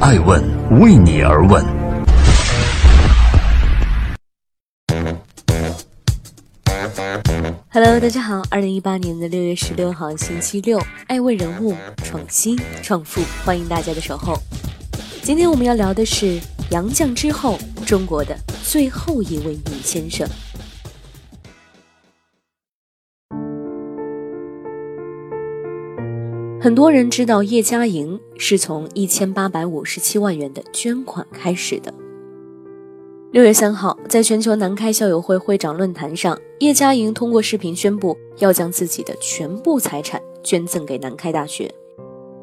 爱问为你而问。Hello，大家好，二零一八年的六月十六号星期六，爱问人物创新创富，欢迎大家的守候。今天我们要聊的是杨绛之后中国的最后一位女先生。很多人知道叶嘉莹是从一千八百五十七万元的捐款开始的。六月三号，在全球南开校友会会长论坛上，叶嘉莹通过视频宣布要将自己的全部财产捐赠给南开大学。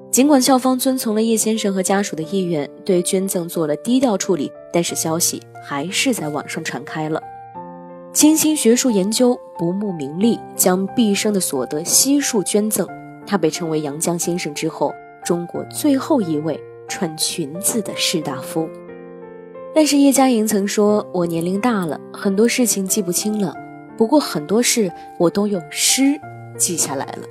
尽管校方遵从了叶先生和家属的意愿，对捐赠做了低调处理，但是消息还是在网上传开了。倾心学术研究，不慕名利，将毕生的所得悉数捐赠。他被称为杨绛先生之后，中国最后一位穿裙子的士大夫。但是叶嘉莹曾说：“我年龄大了，很多事情记不清了，不过很多事我都用诗记下来了。”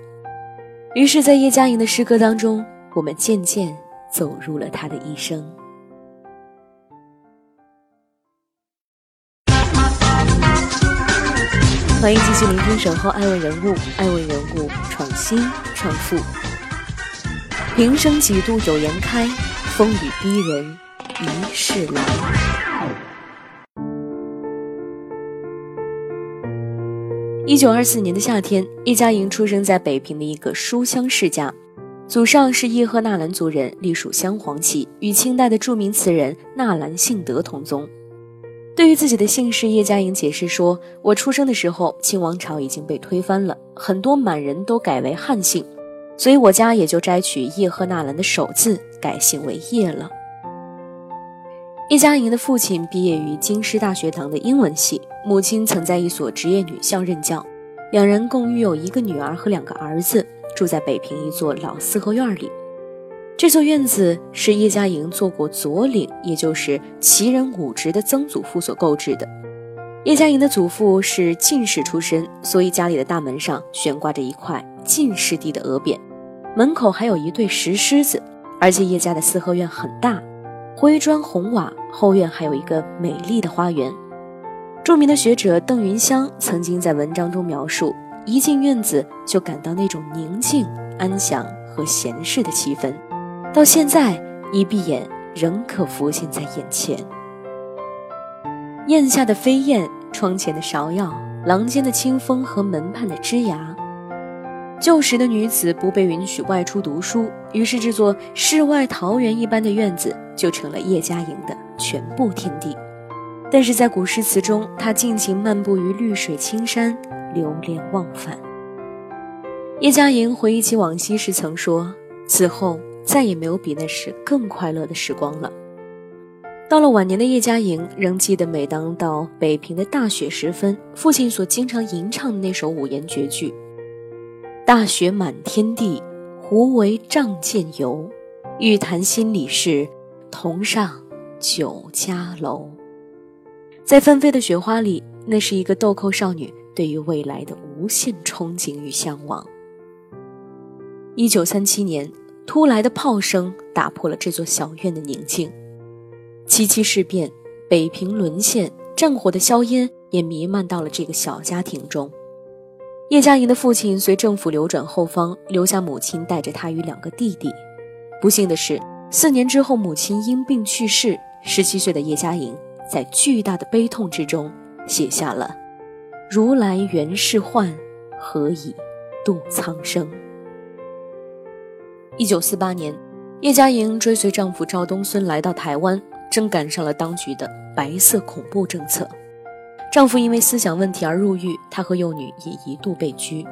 于是，在叶嘉莹的诗歌当中，我们渐渐走入了她的一生。欢迎继续聆听《守候爱问人物》，爱问人物创新创富。平生几度有颜开，风雨逼人一世来。一九二四年的夏天，叶嘉莹出生在北平的一个书香世家，祖上是叶赫那兰族人，隶属镶黄旗，与清代的著名词人纳兰性德同宗。对于自己的姓氏，叶嘉莹解释说：“我出生的时候，清王朝已经被推翻了，很多满人都改为汉姓，所以我家也就摘取叶赫那兰的首字，改姓为叶了。”叶嘉莹的父亲毕业于京师大学堂的英文系，母亲曾在一所职业女校任教，两人共育有一个女儿和两个儿子，住在北平一座老四合院里。这座院子是叶嘉莹做过左领，也就是旗人武职的曾祖父所购置的。叶嘉莹的祖父是进士出身，所以家里的大门上悬挂着一块进士第的额匾，门口还有一对石狮子。而且叶家的四合院很大，灰砖红瓦，后院还有一个美丽的花园。著名的学者邓云香曾经在文章中描述，一进院子就感到那种宁静、安详和闲适的气氛。到现在，一闭眼仍可浮现在眼前。檐下的飞燕，窗前的芍药，廊间的清风和门畔的枝芽。旧时的女子不被允许外出读书，于是这座世外桃源一般的院子就成了叶嘉莹的全部天地。但是在古诗词中，她尽情漫步于绿水青山，流连忘返。叶嘉莹回忆起往昔时曾说：“此后。”再也没有比那时更快乐的时光了。到了晚年的叶嘉莹，仍记得每当到北平的大雪时分，父亲所经常吟唱的那首五言绝句：“大雪满天地，胡为仗剑游？欲谈心里事，同上酒家楼。”在纷飞的雪花里，那是一个豆蔻少女对于未来的无限憧憬与向往。一九三七年。突来的炮声打破了这座小院的宁静，七七事变，北平沦陷，战火的硝烟也弥漫到了这个小家庭中。叶嘉莹的父亲随政府流转后方，留下母亲带着他与两个弟弟。不幸的是，四年之后，母亲因病去世。十七岁的叶嘉莹在巨大的悲痛之中，写下了“如来原是幻，何以度苍生”。一九四八年，叶嘉莹追随丈夫赵东孙来到台湾，正赶上了当局的白色恐怖政策。丈夫因为思想问题而入狱，她和幼女也一度被拘。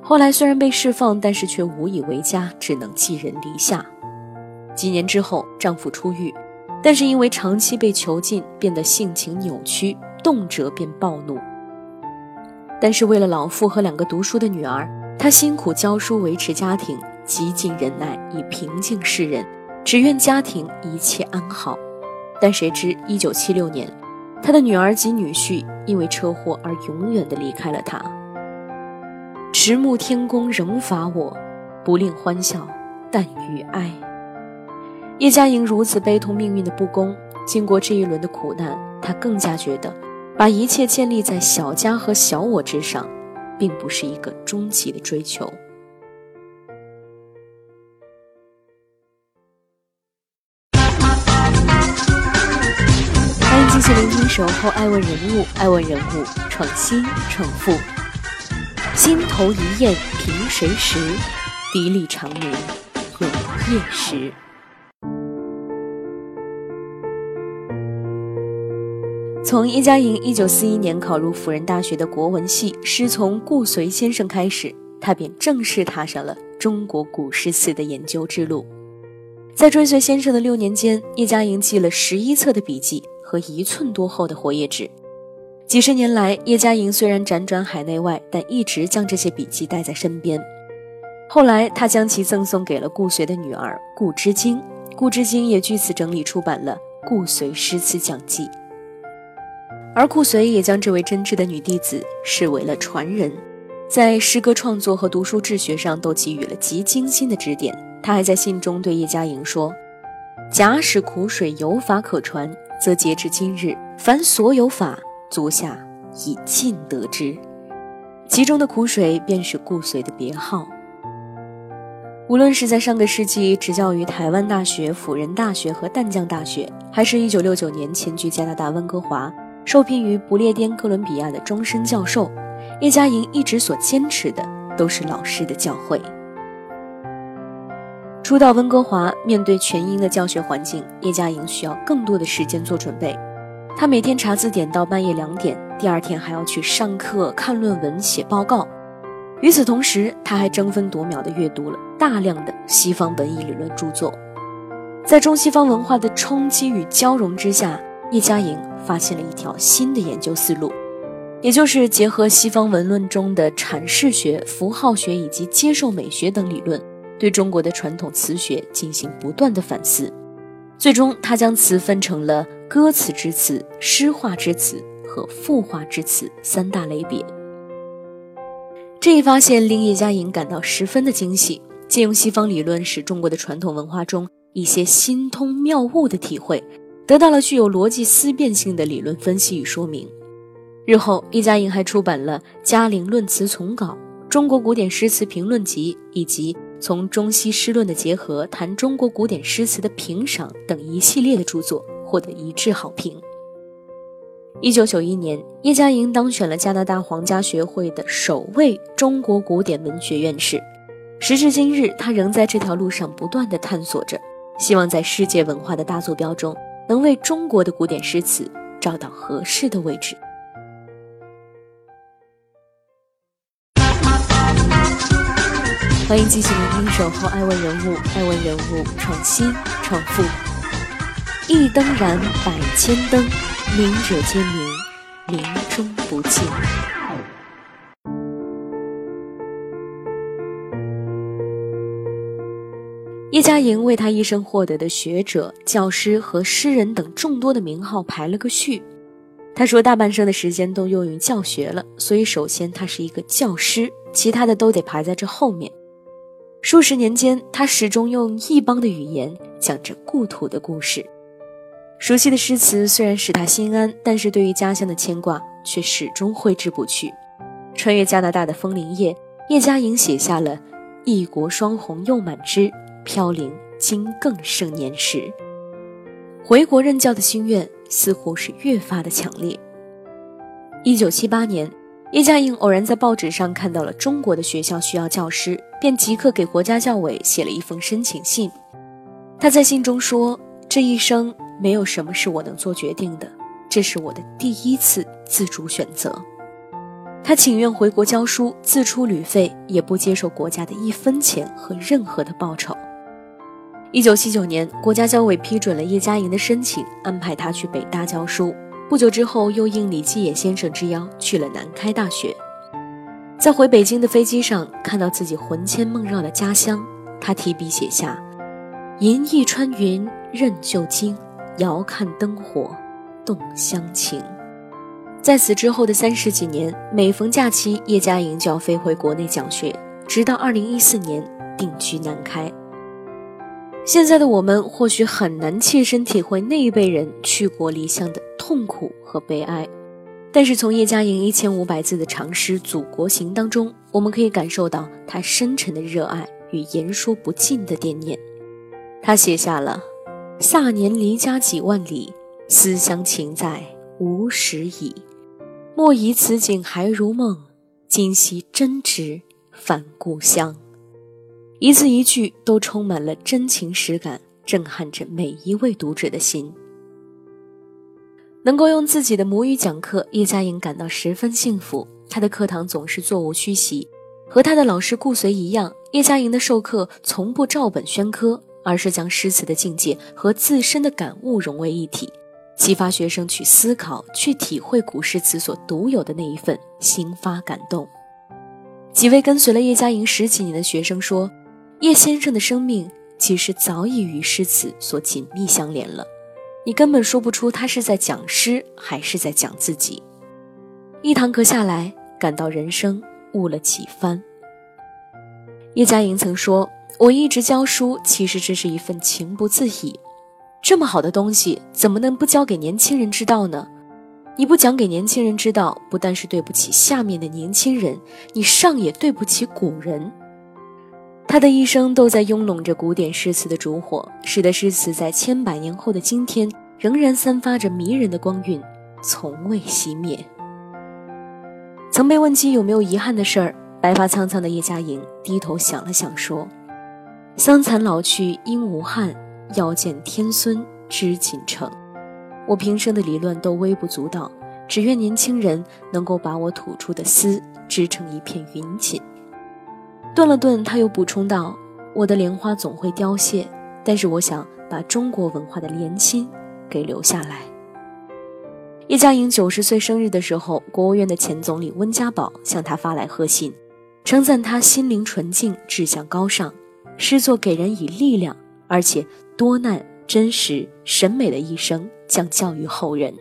后来虽然被释放，但是却无以为家，只能寄人篱下。几年之后，丈夫出狱，但是因为长期被囚禁，变得性情扭曲，动辄便暴怒。但是为了老父和两个读书的女儿，她辛苦教书，维持家庭。极尽忍耐以平静世人，只愿家庭一切安好。但谁知，一九七六年，他的女儿及女婿因为车祸而永远的离开了他。迟暮天公仍罚我，不令欢笑，但欲哀。叶嘉莹如此悲痛命运的不公，经过这一轮的苦难，她更加觉得，把一切建立在小家和小我之上，并不是一个终极的追求。守候爱问人物》，爱问人物，创新创富。心头一雁凭谁识？砥砺长鸣永夜时。从叶嘉莹1941年考入辅仁大学的国文系，师从顾随先生开始，他便正式踏上了中国古诗词的研究之路。在追随先生的六年间，叶嘉莹记了十一册的笔记和一寸多厚的活页纸。几十年来，叶嘉莹虽然辗转海内外，但一直将这些笔记带在身边。后来，他将其赠送给了顾随的女儿顾之晶，顾之晶也据此整理出版了《顾随诗词讲记》。而顾随也将这位真挚的女弟子视为了传人，在诗歌创作和读书治学上都给予了极精心的指点。他还在信中对叶嘉莹说：“假使苦水有法可传，则截至今日，凡所有法，足下已尽得之。”其中的苦水便是顾随的别号。无论是在上个世纪执教于台湾大学、辅仁大学和淡江大学，还是一九六九年迁居加拿大温哥华。受聘于不列颠哥伦比亚的终身教授，叶嘉莹一直所坚持的都是老师的教诲。初到温哥华，面对全英的教学环境，叶嘉莹需要更多的时间做准备。她每天查字典到半夜两点，第二天还要去上课、看论文、写报告。与此同时，她还争分夺秒地阅读了大量的西方文艺理论著作。在中西方文化的冲击与交融之下，叶嘉莹。发现了一条新的研究思路，也就是结合西方文论中的阐释学、符号学以及接受美学等理论，对中国的传统词学进行不断的反思。最终，他将词分成了歌词之词、诗化之词和赋化之词三大类别。这一发现令叶嘉莹感到十分的惊喜，借用西方理论，使中国的传统文化中一些心通妙悟的体会。得到了具有逻辑思辨性的理论分析与说明。日后，叶嘉莹还出版了《嘉陵论词丛稿》《中国古典诗词评论集》以及《从中西诗论的结合谈中国古典诗词的评赏》等一系列的著作，获得一致好评。一九九一年，叶嘉莹当选了加拿大皇家学会的首位中国古典文学院士。时至今日，他仍在这条路上不断地探索着，希望在世界文化的大坐标中。能为中国的古典诗词找到合适的位置。欢迎继续聆听《守候爱问人物》，爱问人物创新创富。一灯燃百千灯，明者皆明，明中不尽。叶嘉莹为他一生获得的学者、教师和诗人等众多的名号排了个序。他说，大半生的时间都用于教学了，所以首先他是一个教师，其他的都得排在这后面。数十年间，他始终用异邦的语言讲着故土的故事。熟悉的诗词虽然使他心安，但是对于家乡的牵挂却始终挥之不去。穿越加拿大的枫林夜，叶嘉莹写下了“异国霜红又满枝”。飘零，今更胜年时。回国任教的心愿似乎是越发的强烈。一九七八年，叶嘉莹偶然在报纸上看到了中国的学校需要教师，便即刻给国家教委写了一封申请信。他在信中说：“这一生没有什么是我能做决定的，这是我的第一次自主选择。”他请愿回国教书，自出旅费，也不接受国家的一分钱和任何的报酬。一九七九年，国家教委批准了叶嘉莹的申请，安排她去北大教书。不久之后，又应李继野先生之邀去了南开大学。在回北京的飞机上，看到自己魂牵梦绕的家乡，他提笔写下：“银翼穿云任旧经，遥看灯火动乡情。”在此之后的三十几年，每逢假期，叶嘉莹就要飞回国内讲学，直到二零一四年定居南开。现在的我们或许很难切身体会那一辈人去国离乡的痛苦和悲哀，但是从叶嘉莹一千五百字的长诗《祖国行》当中，我们可以感受到他深沉的热爱与言说不尽的惦念。他写下了“卅年离家几万里，思乡情在无时已。莫疑此景还如梦，今夕真值返故乡。”一字一句都充满了真情实感，震撼着每一位读者的心。能够用自己的母语讲课，叶嘉莹感到十分幸福。她的课堂总是座无虚席，和她的老师顾随一样，叶嘉莹的授课从不照本宣科，而是将诗词的境界和自身的感悟融为一体，激发学生去思考、去体会古诗词所独有的那一份心发感动。几位跟随了叶嘉莹十几年的学生说。叶先生的生命其实早已与诗词所紧密相连了，你根本说不出他是在讲诗还是在讲自己。一堂课下来，感到人生悟了几番。叶嘉莹曾说：“我一直教书，其实这是一份情不自已。这么好的东西，怎么能不教给年轻人知道呢？你不讲给年轻人知道，不但是对不起下面的年轻人，你上也对不起古人。”他的一生都在拥拢着古典诗词的烛火，使得诗词在千百年后的今天仍然散发着迷人的光晕，从未熄灭。曾被问及有没有遗憾的事儿，白发苍苍的叶嘉莹低头想了想，说：“桑残老去应无憾，要见天孙知锦城。我平生的理论都微不足道，只愿年轻人能够把我吐出的丝织成一片云锦。”顿了顿，他又补充道：“我的莲花总会凋谢，但是我想把中国文化的莲心给留下来。”叶嘉莹九十岁生日的时候，国务院的前总理温家宝向他发来贺信，称赞他心灵纯净、志向高尚，诗作给人以力量，而且多难、真实、审美的一生将教育后人。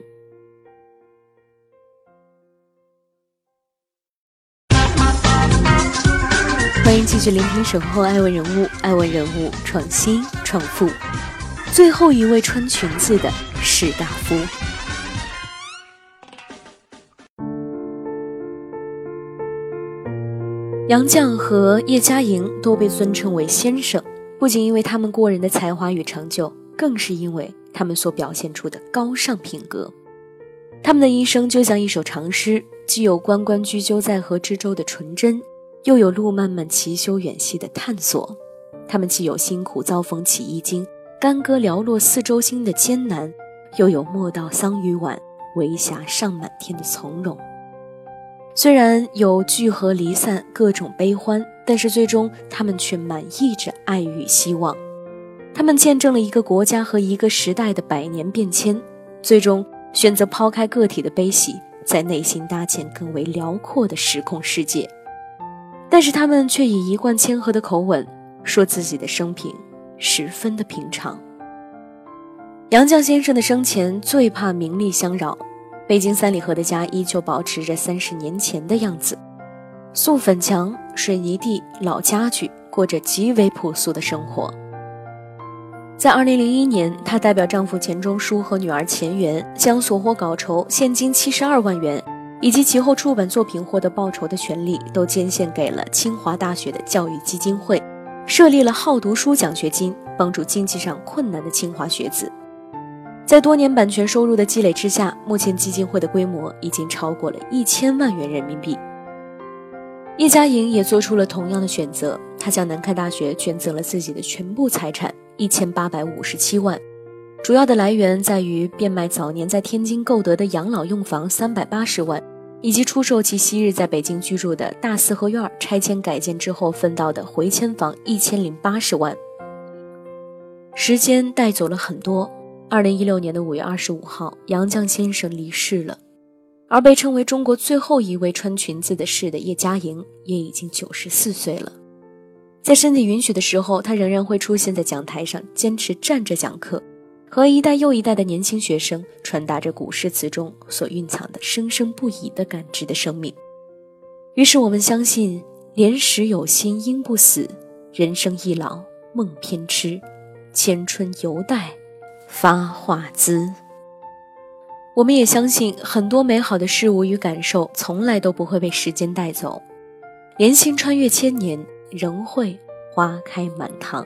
欢迎继续聆听《守候爱问人物》，爱问人物创新创富。最后一位穿裙子的士大夫，杨绛和叶嘉莹都被尊称为先生，不仅因为他们过人的才华与成就，更是因为他们所表现出的高尚品格。他们的一生就像一首长诗，既有“关关雎鸠，在河之洲”的纯真。又有路漫漫其修远兮的探索，他们既有辛苦遭逢起一经，干戈寥落四周星的艰难，又有莫道桑榆晚，为霞尚满天的从容。虽然有聚合离散各种悲欢，但是最终他们却满溢着爱与希望。他们见证了一个国家和一个时代的百年变迁，最终选择抛开个体的悲喜，在内心搭建更为辽阔的时空世界。但是他们却以一贯谦和的口吻说自己的生平十分的平常。杨绛先生的生前最怕名利相扰，北京三里河的家依旧保持着三十年前的样子，素粉墙、水泥地、老家具，过着极为朴素的生活。在二零零一年，她代表丈夫钱钟书和女儿钱媛，将所获稿酬现金七十二万元。以及其后出版作品获得报酬的权利，都捐献给了清华大学的教育基金会，设立了好读书奖学金，帮助经济上困难的清华学子。在多年版权收入的积累之下，目前基金会的规模已经超过了一千万元人民币。叶嘉莹也做出了同样的选择，她向南开大学捐赠了自己的全部财产一千八百五十七万。主要的来源在于变卖早年在天津购得的养老用房三百八十万。以及出售其昔日在北京居住的大四合院拆迁改建之后分到的回迁房一千零八十万。时间带走了很多。二零一六年的五月二十五号，杨绛先生离世了，而被称为中国最后一位穿裙子的士的叶嘉莹也已经九十四岁了。在身体允许的时候，他仍然会出现在讲台上，坚持站着讲课。和一代又一代的年轻学生传达着古诗词中所蕴藏的生生不已的感知的生命。于是我们相信，莲时有心应不死，人生易老梦偏痴。千春犹待发化滋。我们也相信，很多美好的事物与感受，从来都不会被时间带走，莲心穿越千年，仍会花开满堂。